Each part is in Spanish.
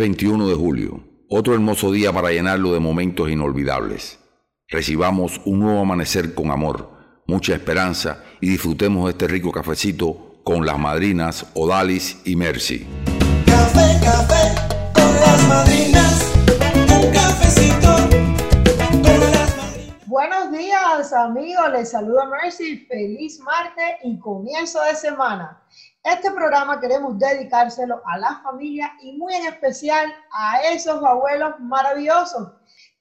Hoy es 21 de julio, otro hermoso día para llenarlo de momentos inolvidables. Recibamos un nuevo amanecer con amor, mucha esperanza y disfrutemos este rico cafecito con las madrinas Odalis y Mercy. Café, café con las madrinas, un cafecito con las madrinas. Buenos días amigos, les saluda Mercy, feliz martes y comienzo de semana. Este programa queremos dedicárselo a la familia y muy en especial a esos abuelos maravillosos.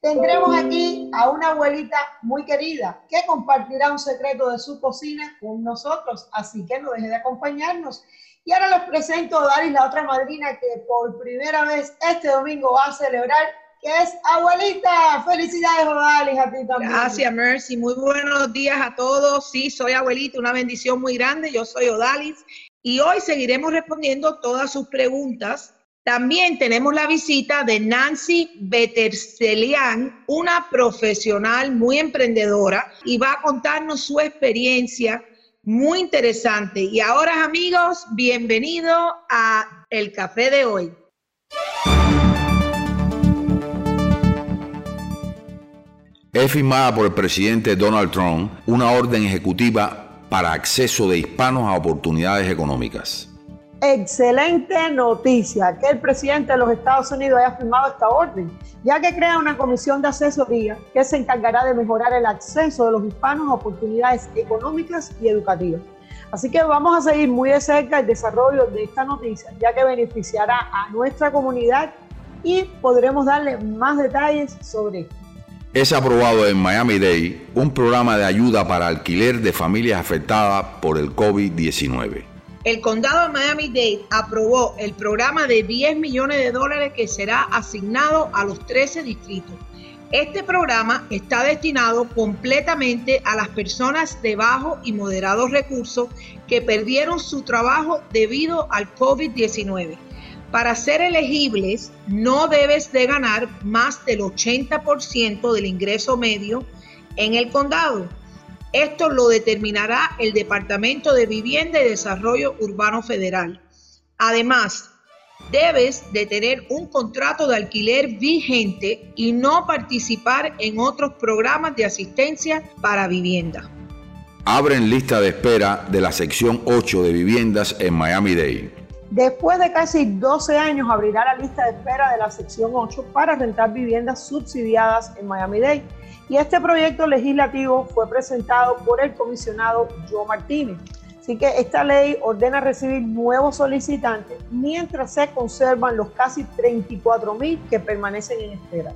Tendremos aquí a una abuelita muy querida que compartirá un secreto de su cocina con nosotros, así que no deje de acompañarnos. Y ahora les presento a Daris, la otra madrina que por primera vez este domingo va a celebrar, que es abuelita. Felicidades, Odalis, a ti también. Gracias, Mercy. Muy buenos días a todos. Sí, soy abuelita, una bendición muy grande. Yo soy Odalis y hoy seguiremos respondiendo todas sus preguntas. También tenemos la visita de Nancy Beterselian, una profesional muy emprendedora, y va a contarnos su experiencia muy interesante. Y ahora, amigos, bienvenido a El Café de hoy. Es firmada por el presidente Donald Trump una orden ejecutiva para acceso de hispanos a oportunidades económicas. Excelente noticia que el presidente de los Estados Unidos haya firmado esta orden, ya que crea una comisión de asesoría que se encargará de mejorar el acceso de los hispanos a oportunidades económicas y educativas. Así que vamos a seguir muy de cerca el desarrollo de esta noticia, ya que beneficiará a nuestra comunidad y podremos darle más detalles sobre esto. Es aprobado en Miami-Dade un programa de ayuda para alquiler de familias afectadas por el COVID-19. El condado de Miami-Dade aprobó el programa de 10 millones de dólares que será asignado a los 13 distritos. Este programa está destinado completamente a las personas de bajo y moderados recursos que perdieron su trabajo debido al COVID-19. Para ser elegibles, no debes de ganar más del 80% del ingreso medio en el condado. Esto lo determinará el Departamento de Vivienda y Desarrollo Urbano Federal. Además, debes de tener un contrato de alquiler vigente y no participar en otros programas de asistencia para vivienda. Abren lista de espera de la sección 8 de viviendas en Miami-Dade. Después de casi 12 años abrirá la lista de espera de la sección 8 para rentar viviendas subsidiadas en Miami-Dade. Y este proyecto legislativo fue presentado por el comisionado Joe Martínez. Así que esta ley ordena recibir nuevos solicitantes mientras se conservan los casi 34 mil que permanecen en espera.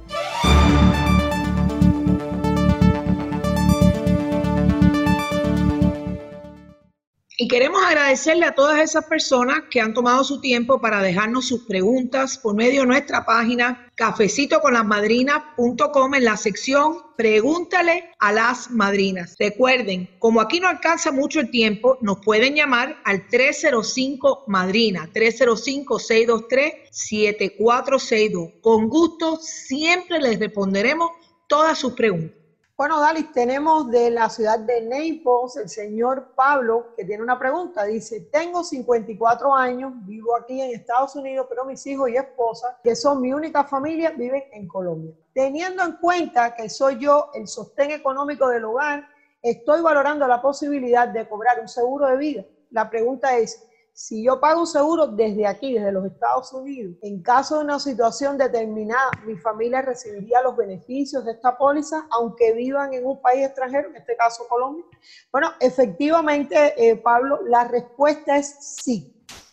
Y queremos agradecerle a todas esas personas que han tomado su tiempo para dejarnos sus preguntas por medio de nuestra página cafecitoconlasmadrinas.com en la sección Pregúntale a las madrinas. Recuerden, como aquí no alcanza mucho el tiempo, nos pueden llamar al 305 Madrina, 305-623-7462. Con gusto siempre les responderemos todas sus preguntas. Bueno, Dalis, tenemos de la ciudad de Naples el señor Pablo que tiene una pregunta. Dice, tengo 54 años, vivo aquí en Estados Unidos, pero mis hijos y esposa, que son mi única familia, viven en Colombia. Teniendo en cuenta que soy yo el sostén económico del hogar, estoy valorando la posibilidad de cobrar un seguro de vida. La pregunta es, si yo pago un seguro desde aquí, desde los Estados Unidos, en caso de una situación determinada, mi familia recibiría los beneficios de esta póliza, aunque vivan en un país extranjero, en este caso Colombia. Bueno, efectivamente, eh, Pablo, la respuesta es sí.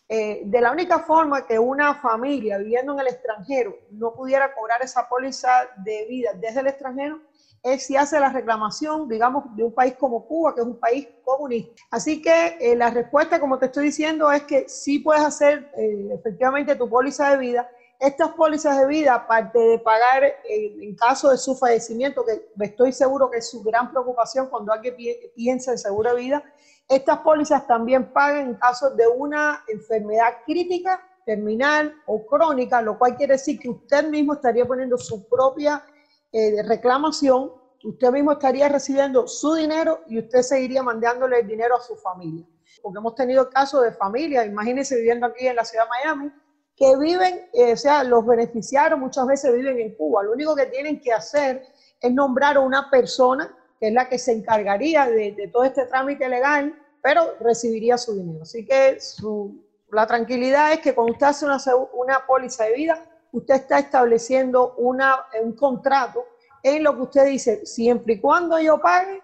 Eh, de la única forma que una familia viviendo en el extranjero no pudiera cobrar esa póliza de vida desde el extranjero es si hace la reclamación, digamos, de un país como Cuba, que es un país comunista. Así que eh, la respuesta, como te estoy diciendo, es que sí puedes hacer eh, efectivamente tu póliza de vida. Estas pólizas de vida, aparte de pagar eh, en caso de su fallecimiento, que estoy seguro que es su gran preocupación cuando alguien piensa en seguro de vida, estas pólizas también pagan en caso de una enfermedad crítica, terminal o crónica, lo cual quiere decir que usted mismo estaría poniendo su propia eh, de reclamación, usted mismo estaría recibiendo su dinero y usted seguiría mandándole el dinero a su familia. Porque hemos tenido casos de familias, imagínense viviendo aquí en la ciudad de Miami, que viven, eh, o sea, los beneficiarios muchas veces viven en Cuba. Lo único que tienen que hacer es nombrar a una persona que es la que se encargaría de, todo este trámite legal, pero recibiría su dinero. Así que la tranquilidad es que cuando usted hace una, una póliza de vida, usted está estableciendo un contrato en lo que usted dice, siempre y cuando yo pague,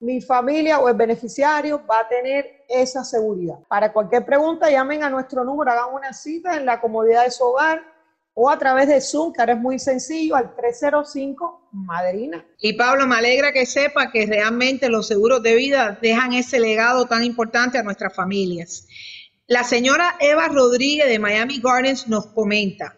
mi familia o el beneficiario va a tener esa seguridad. Para cualquier pregunta, llamen a nuestro número, hagan una cita en la comodidad de su hogar o a través de Zoom, que ahora es muy sencillo, al 305 Madrina. Y Pablo, me alegra que sepa que realmente los seguros de vida dejan ese legado tan importante a nuestras familias. La señora Eva Rodríguez de Miami Gardens nos comenta,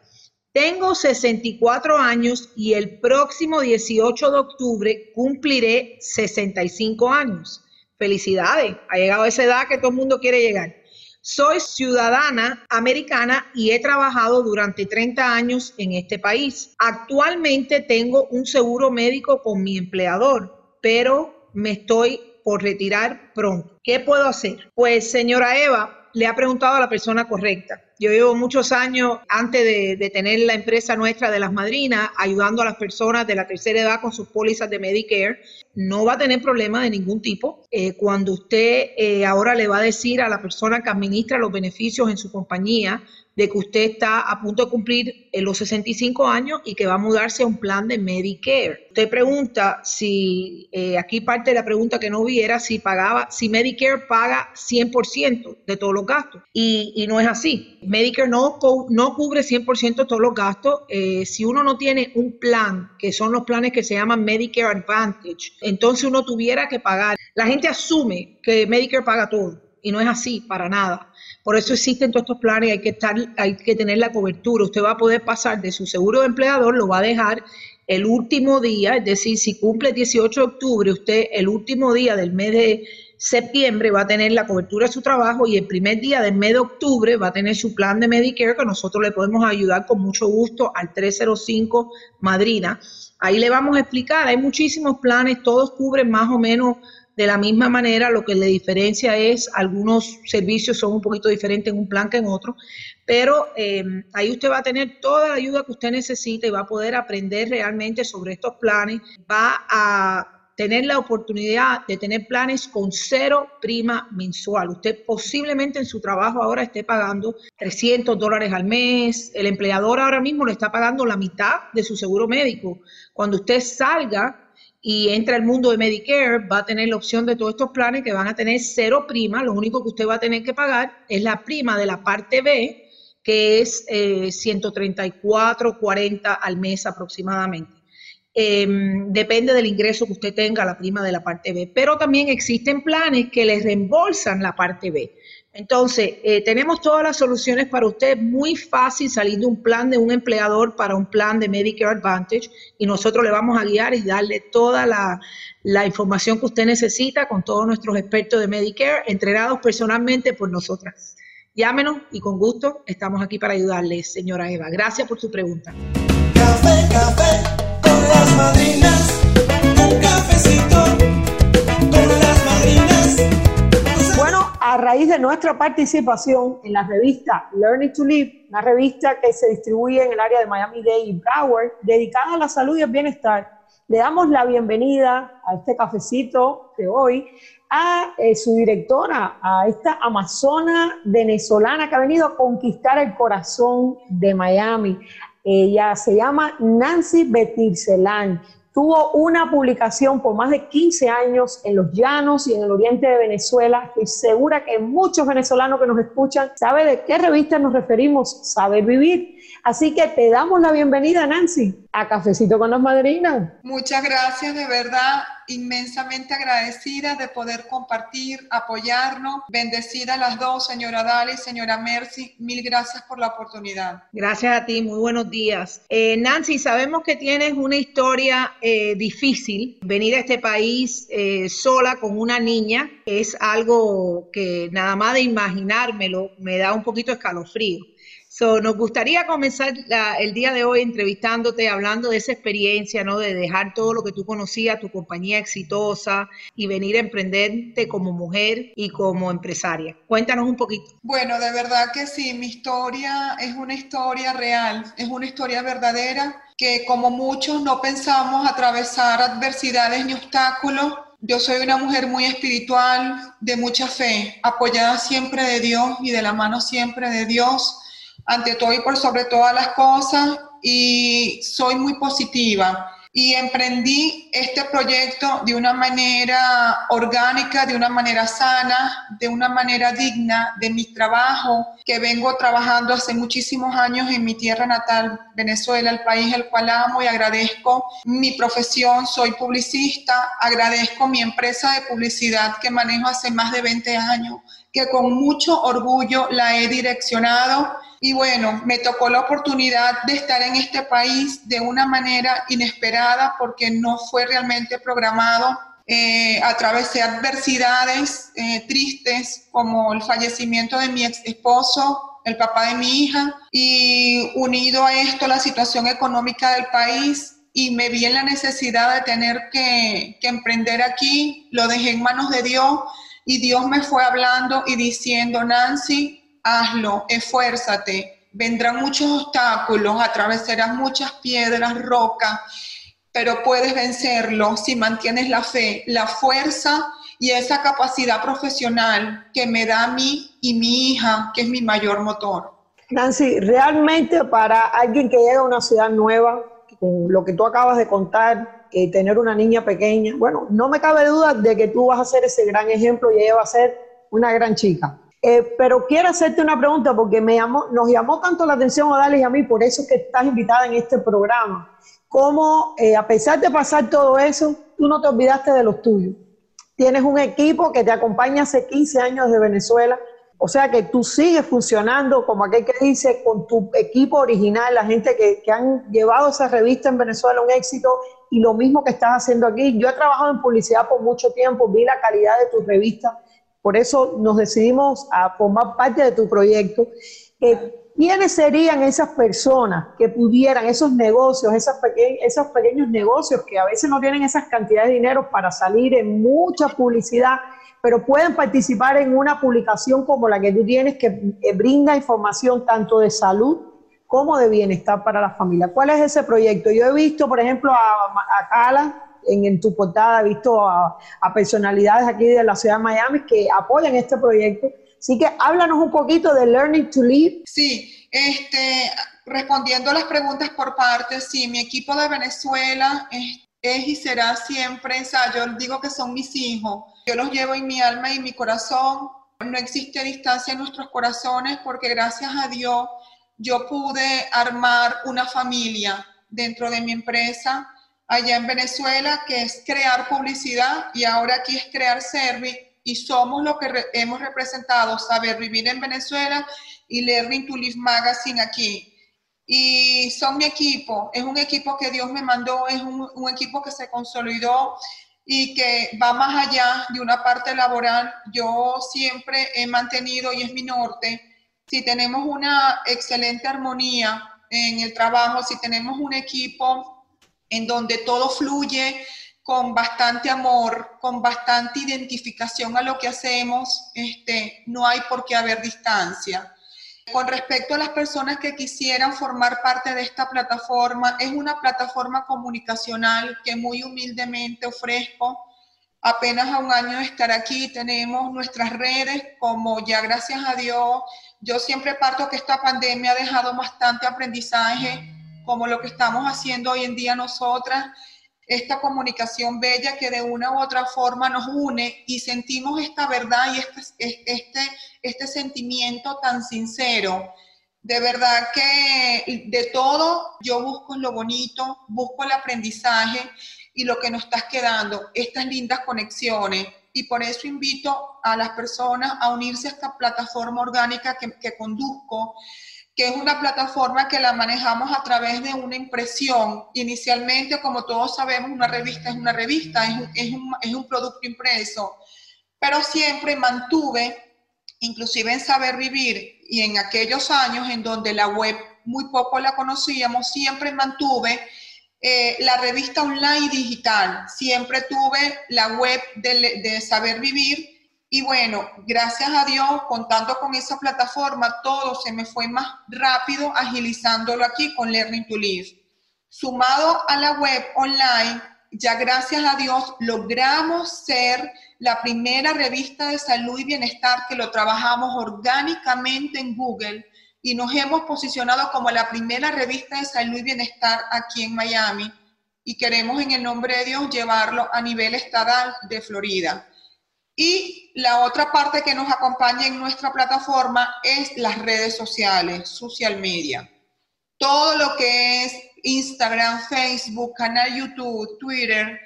tengo 64 años y el próximo 18 de octubre cumpliré 65 años. Felicidades, ha llegado a esa edad que todo el mundo quiere llegar. Soy ciudadana americana y he trabajado durante 30 años en este país. Actualmente tengo un seguro médico con mi empleador, pero me estoy por retirar pronto. ¿Qué puedo hacer? Pues señora Eva, le ha preguntado a la persona correcta. Yo llevo muchos años antes de, tener la empresa nuestra de las madrinas, ayudando a las personas de la tercera edad con sus pólizas de Medicare. No va a tener problema de ningún tipo. Eh, cuando usted eh, ahora le va a decir a la persona que administra los beneficios en su compañía, de que usted está a punto de cumplir eh, los 65 años y que va a mudarse a un plan de Medicare. Usted pregunta si, eh, aquí parte de la pregunta que no vi era si pagaba, si Medicare paga 100% de todos los gastos. Y, no es así. Medicare no, no cubre 100% todos los gastos. Si uno no tiene un plan, que son los planes que se llaman Medicare Advantage, entonces uno tuviera que pagar. La gente asume que Medicare paga todo y no es así para nada. Por eso existen todos estos planes, hay que, estar, hay que tener la cobertura. Usted va a poder pasar de su seguro de empleador, lo va a dejar el último día, es decir, si cumple el 18 de octubre, usted el último día del mes de septiembre va a tener la cobertura de su trabajo y el primer día del mes de octubre va a tener su plan de Medicare que nosotros le podemos ayudar con mucho gusto al 305 Madrina. Ahí le vamos a explicar, hay muchísimos planes, todos cubren más o menos de la misma manera, lo que le diferencia es algunos servicios son un poquito diferentes en un plan que en otro, pero eh, ahí usted va a tener toda la ayuda que usted necesite y va a poder aprender realmente sobre estos planes, va a tener la oportunidad de tener planes con cero prima mensual. Usted posiblemente en su trabajo ahora esté pagando 300 dólares al mes, el empleador ahora mismo le está pagando la mitad de su seguro médico. Cuando usted salga y entra al mundo de Medicare, va a tener la opción de todos estos planes que van a tener cero prima. Lo único que usted va a tener que pagar es la prima de la parte B, que es eh, 134.40 al mes aproximadamente. Em, depende del ingreso que usted tenga, la prima de la parte B. Pero también existen planes que les reembolsan la parte B. Entonces, eh, tenemos todas las soluciones para usted. Muy fácil salir de un plan de un empleador para un plan de Medicare Advantage y nosotros le vamos a guiar y darle toda la, información que usted necesita con todos nuestros expertos de Medicare, entrenados personalmente por nosotras. Llámenos y con gusto estamos aquí para ayudarle, señora Eva. Gracias por su pregunta. Café, café de nuestra participación en la revista Learning to Live, una revista que se distribuye en el área de Miami-Dade y Broward, dedicada a la salud y el bienestar, le damos la bienvenida a este cafecito de hoy a eh, su directora, a esta amazona venezolana que ha venido a conquistar el corazón de Miami. Ella se llama Nancy Betircelán. Tuvo una publicación por más de 15 años en los llanos y en el oriente de Venezuela. Estoy segura que muchos venezolanos que nos escuchan saben de qué revista nos referimos, Saber Vivir. Así que te damos la bienvenida, Nancy, a Cafecito con las Madrinas. Muchas gracias, de verdad, inmensamente agradecida de poder compartir, apoyarnos, bendecir a las dos, señora Dali, señora Mercy, mil gracias por la oportunidad. Gracias a ti, muy buenos días. Eh, Nancy, sabemos que tienes una historia eh, difícil, venir a este país eh, sola con una niña es algo que nada más de imaginármelo me da un poquito escalofrío. So, nos gustaría comenzar el día de hoy entrevistándote, hablando de esa experiencia, ¿no? De dejar todo lo que tú conocías, tu compañía exitosa y venir a emprenderte como mujer y como empresaria. Cuéntanos un poquito. Bueno, de verdad que sí, mi historia es una historia real, es una historia verdadera que como muchos no pensamos atravesar adversidades ni obstáculos yo soy una mujer muy espiritual, de mucha fe, apoyada siempre de Dios y de la mano siempre de Dios, ante todo y por sobre todas las cosas, y soy muy positiva. Y emprendí este proyecto de una manera orgánica, de una manera sana, de una manera digna de mi trabajo que vengo trabajando hace muchísimos años en mi tierra natal, Venezuela, el país al cual amo y agradezco mi profesión, soy publicista, agradezco mi empresa de publicidad que manejo hace más de 20 años, que con mucho orgullo la he direccionado y bueno, me tocó la oportunidad de estar en este país de una manera inesperada porque no fue realmente programado. Eh, atravesé adversidades eh, tristes como el fallecimiento de mi ex esposo, el papá de mi hija, y unido a esto la situación económica del país y me vi en la necesidad de tener que, que emprender aquí, lo dejé en manos de Dios y Dios me fue hablando y diciendo, Nancy, hazlo, esfuérzate. Vendrán muchos obstáculos, atravesarás muchas piedras, rocas, pero puedes vencerlo si mantienes la fe, la fuerza y esa capacidad profesional que me da a mí y mi hija, que es mi mayor motor. Nancy, realmente para alguien que llega a una ciudad nueva, con lo que tú acabas de contar, que tener una niña pequeña, bueno, no me cabe duda de que tú vas a ser ese gran ejemplo y ella va a ser una gran chica. Eh, pero quiero hacerte una pregunta porque me llamó, nos llamó tanto la atención a Odalis y a mí, por eso es que estás invitada en este programa. Cómo, eh, a pesar de pasar todo eso, tú no te olvidaste de los tuyos. Tienes un equipo que te acompaña hace 15 años de Venezuela, o sea que tú sigues funcionando como aquel que dice con tu equipo original, la gente que, que han llevado esa revista en Venezuela un éxito y lo mismo que estás haciendo aquí. Yo he trabajado en publicidad por mucho tiempo, vi la calidad de tu revista por eso nos decidimos a formar parte de tu proyecto. Eh, ¿Quiénes serían esas personas que pudieran, esos negocios, esos pequeños negocios que a veces no tienen esas cantidades de dinero para salir en mucha publicidad, pero pueden participar en una publicación como la que tú tienes que eh, brinda información tanto de salud como de bienestar para la familia? ¿Cuál es ese proyecto? Yo he visto, por ejemplo, a, a Cala, en, tu portada he visto a, personalidades aquí de la ciudad de Miami que apoyan este proyecto. Así que háblanos un poquito de Learning to Live. Sí, este, respondiendo a las preguntas por partes, sí, mi equipo de Venezuela es, es, y será siempre, o sea, yo digo que son mis hijos, yo los llevo en mi alma y en mi corazón, no existe distancia en nuestros corazones porque gracias a Dios yo pude armar una familia dentro de mi empresa allá en Venezuela, que es crear publicidad y ahora aquí es crear service y somos lo que hemos representado, Saber Vivir en Venezuela y Learning to Live Magazine aquí. Y son mi equipo, es un equipo que Dios me mandó, es un, un equipo que se consolidó y que va más allá de una parte laboral. Yo siempre he mantenido, y es mi norte, si tenemos una excelente armonía en el trabajo, si tenemos un equipo en donde todo fluye con bastante amor, con bastante identificación a lo que hacemos, este, no hay por qué haber distancia. Con respecto a las personas que quisieran formar parte de esta plataforma, es una plataforma comunicacional que muy humildemente ofrezco. Apenas a un año de estar aquí tenemos nuestras redes, como ya gracias a Dios, yo siempre parto que esta pandemia ha dejado bastante aprendizaje como lo que estamos haciendo hoy en día nosotras, esta comunicación bella que de una u otra forma nos une y sentimos esta verdad y este, este, este sentimiento tan sincero. De verdad que de todo yo busco lo bonito, busco el aprendizaje y lo que nos está quedando, estas lindas conexiones. Y por eso invito a las personas a unirse a esta plataforma orgánica que, conduzco, que es una plataforma que la manejamos a través de una impresión. Inicialmente, como todos sabemos, una revista es una revista, es un, es un, producto impreso, pero siempre mantuve, inclusive en Saber Vivir y en aquellos años en donde la web muy poco la conocíamos, siempre mantuve eh, la revista online digital, siempre tuve la web de, de Saber Vivir y bueno, gracias a Dios, contando con esa plataforma, todo se me fue más rápido agilizándolo aquí con Learning to Live. Sumado a la web online, ya gracias a Dios logramos ser la primera revista de salud y bienestar que lo trabajamos orgánicamente en Google y nos hemos posicionado como la primera revista de salud y bienestar aquí en Miami y queremos en el nombre de Dios llevarlo a nivel estatal de Florida. Y la otra parte que nos acompaña en nuestra plataforma es las redes sociales, social media. Todo lo que es Instagram, Facebook, canal YouTube, Twitter,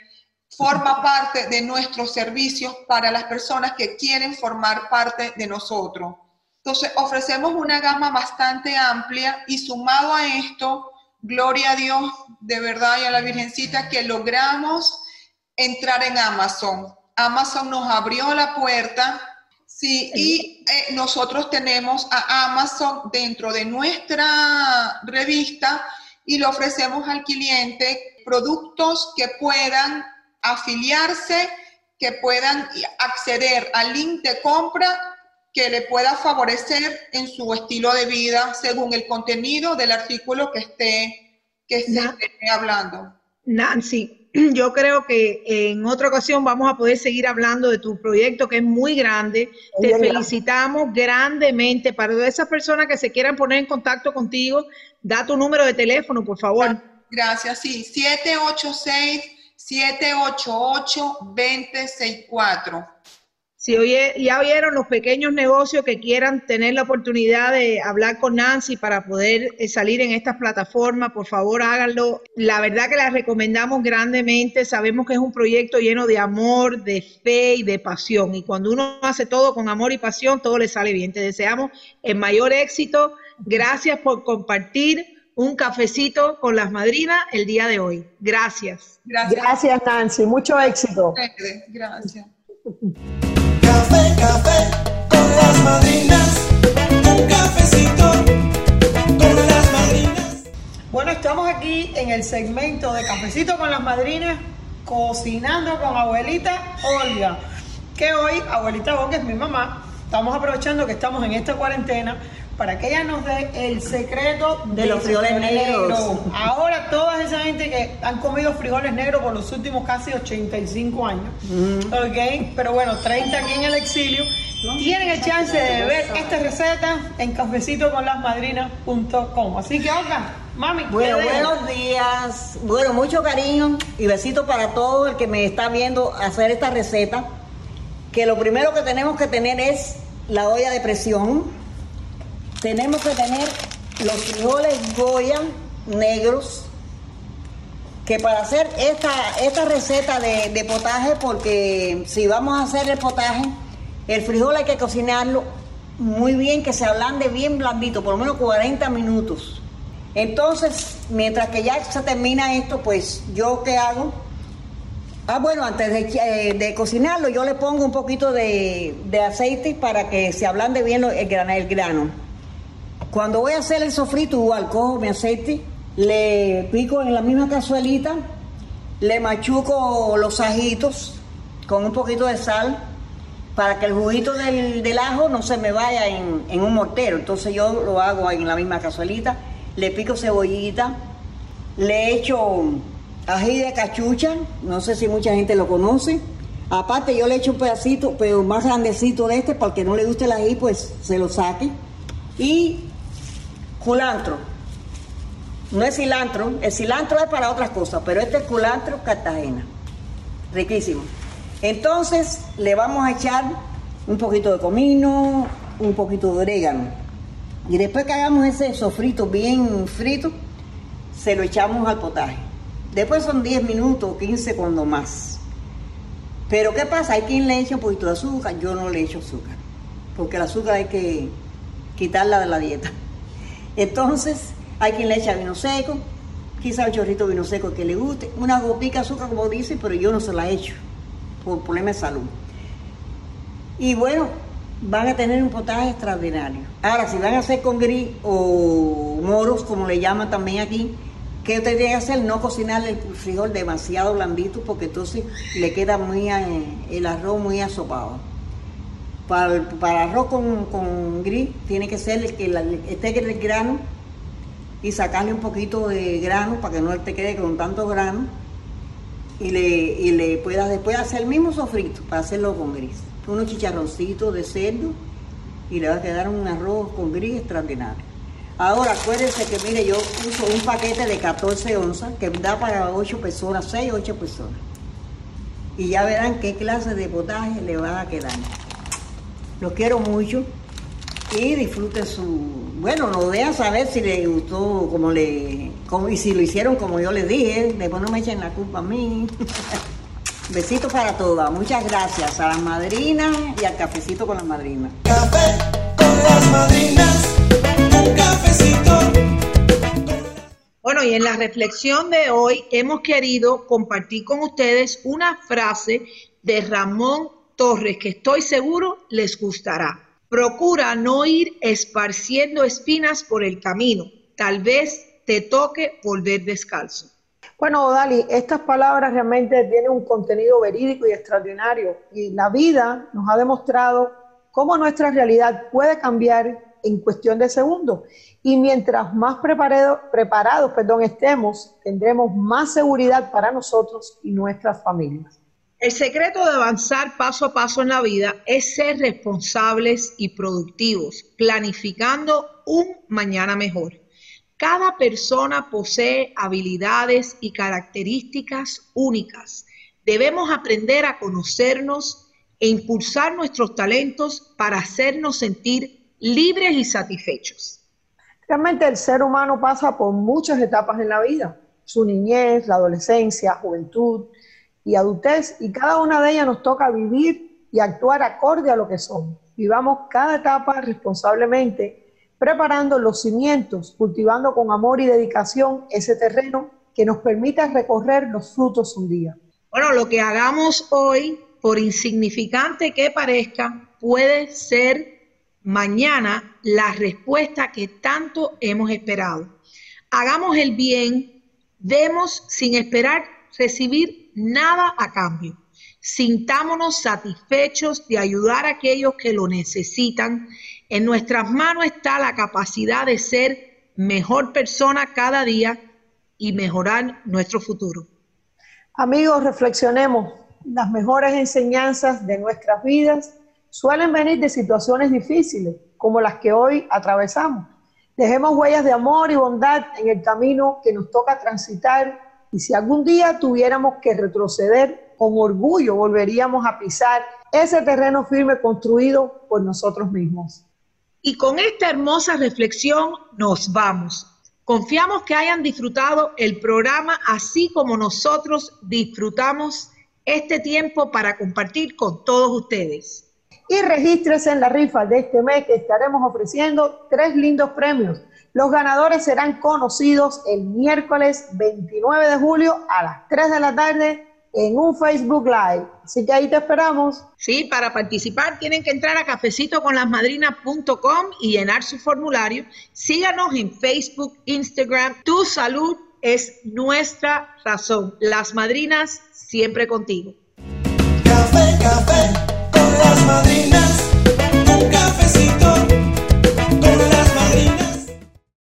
forma parte de nuestros servicios para las personas que quieren formar parte de nosotros. Entonces, ofrecemos una gama bastante amplia y sumado a esto, gloria a Dios de verdad y a la Virgencita que logramos entrar en Amazon. Amazon nos abrió la puerta, sí, y eh, nosotros tenemos a Amazon dentro de nuestra revista y le ofrecemos al cliente productos que puedan afiliarse, que puedan acceder al link de compra que le pueda favorecer en su estilo de vida según el contenido del artículo que esté, que esté hablando. Nancy, yo creo que en otra ocasión vamos a poder seguir hablando de tu proyecto que es muy grande. Te felicitamos grandemente. Para todas esas personas que se quieran poner en contacto contigo, da tu número de teléfono, por favor. Gracias, sí, 786-788-2064. Si oye, ya vieron los pequeños negocios que quieran tener la oportunidad de hablar con Nancy para poder eh, salir en estas plataformas, por favor háganlo. La verdad que las recomendamos grandemente. Sabemos que es un proyecto lleno de amor, de fe y de pasión. Y cuando uno hace todo con amor y pasión, todo le sale bien. Te deseamos el mayor éxito. Gracias por compartir un cafecito con las madrinas el día de hoy. Gracias. Gracias, Gracias Nancy. Mucho éxito. Gracias. Café, café con las madrinas. Un cafecito con las madrinas. Bueno, estamos aquí en el segmento de Cafecito con las madrinas, cocinando con abuelita Olga. Que hoy, abuelita Olga es mi mamá. Estamos aprovechando que estamos en esta cuarentena para que ella nos dé el secreto de los frijoles negros. Ahora toda esa gente que han comido frijoles negros por los últimos casi 85 años, Mm. ¿ok? Pero bueno, 30 aquí en el exilio, tienen el chance de ver esta receta en cafecitoconlasmadrinas.com. Así que, Olga, mami, Bueno, buenos días. Bueno, mucho cariño y besitos para todo el que me está viendo hacer esta receta. Que lo primero que tenemos que tener es la olla de presión. Tenemos que tener los frijoles Goya negros. Que para hacer esta, esta receta de, potaje, porque si vamos a hacer el potaje, el frijol hay que cocinarlo muy bien, que se ablande bien blandito, por lo menos 40 minutos. Entonces, mientras que ya se termina esto, pues yo qué hago? Ah, bueno, antes de, eh, cocinarlo, yo le pongo un poquito de, aceite para que se ablande bien el grano. Cuando voy a hacer el sofrito, igual cojo mi aceite, le pico en la misma cazuelita, le machuco los ajitos con un poquito de sal para que el juguito del, ajo no se me vaya en, un mortero. Entonces yo lo hago en la misma cazuelita, le pico cebollita, le echo ají de cachucha, no sé si mucha gente lo conoce. Aparte yo le echo un pedacito, pero más grandecito de este, para que no le guste el ají, pues se lo saque. Y culantro. No es cilantro, el cilantro es para otras cosas, pero este es culantro Cartagena. Riquísimo. Entonces le vamos a echar un poquito de comino, un poquito de orégano. Y después que hagamos ese sofrito bien frito, se lo echamos al potaje. Después son 10 minutos, 15 cuando más. Pero ¿qué pasa? Hay quien le echa un poquito de azúcar, yo no le echo azúcar, porque el azúcar hay que quitarla de la dieta. Entonces, hay quien le echa vino seco, quizá un chorrito vino seco que le guste, una gotica de azúcar como dice, pero yo no se la echo por problema de salud. Y bueno, van a tener un potaje extraordinario. Ahora, si van a hacer con gris o moros, como le llaman también aquí, ¿qué tiene que hacer? No cocinar el frijol demasiado blandito porque entonces le queda muy el arroz muy asopado. Para, arroz con, gris tiene que ser que esté el grano y sacarle un poquito de grano para que no te quede con tanto grano y le, y le puedas después hacer el mismo sofrito para hacerlo con gris unos chicharroncitos de cerdo y le va a quedar un arroz con gris extraordinario. Ahora acuérdense que mire, yo uso un paquete de 14 onzas que da para 8 personas, 6 o 8 personas. Y ya verán qué clase de potaje le va a quedar. Los quiero mucho y disfruten su... Bueno, lo dejan saber si les gustó como le... Como, y si lo hicieron como yo les dije, después no me echen la culpa a mí. Besitos para todas. Muchas gracias a las madrinas y al cafecito con las madrinas. Café con las madrinas. Un cafecito. Bueno, y en la reflexión de hoy hemos querido compartir con ustedes una frase de Ramón Torres que estoy seguro les gustará. Procura no ir esparciendo espinas por el camino. Tal vez te toque volver descalzo. Bueno, Dali, estas palabras realmente tienen un contenido verídico y extraordinario y la vida nos ha demostrado cómo nuestra realidad puede cambiar en cuestión de segundos. Y mientras más preparados preparados perdón, estemos, tendremos más seguridad para nosotros y nuestras familias. El secreto de avanzar paso a paso en la vida es ser responsables y productivos, planificando un mañana mejor. Cada persona posee habilidades y características únicas. Debemos aprender a conocernos e impulsar nuestros talentos para hacernos sentir libres y satisfechos. Realmente el ser humano pasa por muchas etapas en la vida, su niñez, la adolescencia, juventud y adultez, y cada una de ellas nos toca vivir y actuar acorde a lo que somos. Vivamos cada etapa responsablemente preparando los cimientos, cultivando con amor y dedicación ese terreno que nos permita recorrer los frutos un día. Bueno, lo que hagamos hoy, por insignificante que parezca, puede ser mañana la respuesta que tanto hemos esperado. Hagamos el bien, demos sin esperar recibir nada a cambio. Sintámonos satisfechos de ayudar a aquellos que lo necesitan en nuestras manos está la capacidad de ser mejor persona cada día y mejorar nuestro futuro. Amigos, reflexionemos. Las mejores enseñanzas de nuestras vidas suelen venir de situaciones difíciles, como las que hoy atravesamos. Dejemos huellas de amor y bondad en el camino que nos toca transitar y si algún día tuviéramos que retroceder, con orgullo volveríamos a pisar ese terreno firme construido por nosotros mismos. Y con esta hermosa reflexión nos vamos. Confiamos que hayan disfrutado el programa así como nosotros disfrutamos este tiempo para compartir con todos ustedes. Y regístrese en la rifa de este mes que estaremos ofreciendo tres lindos premios. Los ganadores serán conocidos el miércoles 29 de julio a las 3 de la tarde en un Facebook Live. Así que ahí te esperamos. Sí, para participar tienen que entrar a cafecitoconlasmadrinas.com y llenar su formulario. Síganos en Facebook, Instagram. Tu salud es nuestra razón. Las madrinas siempre contigo. Café, café con las madrinas.